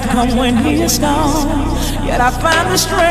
have come when he is gone. Yet I find the strength.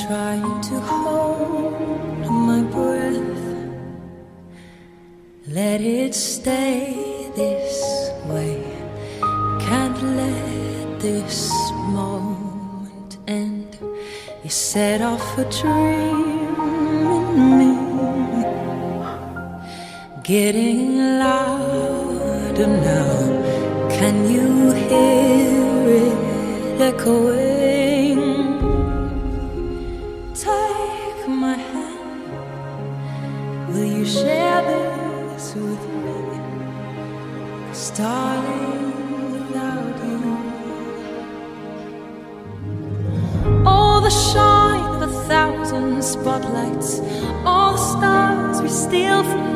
Trying to hold my breath. Let it stay this way. Can't let this moment end. You set off a dream in me. Getting louder now. Can you hear it echoing? All the shine of a thousand spotlights, all the stars we steal from.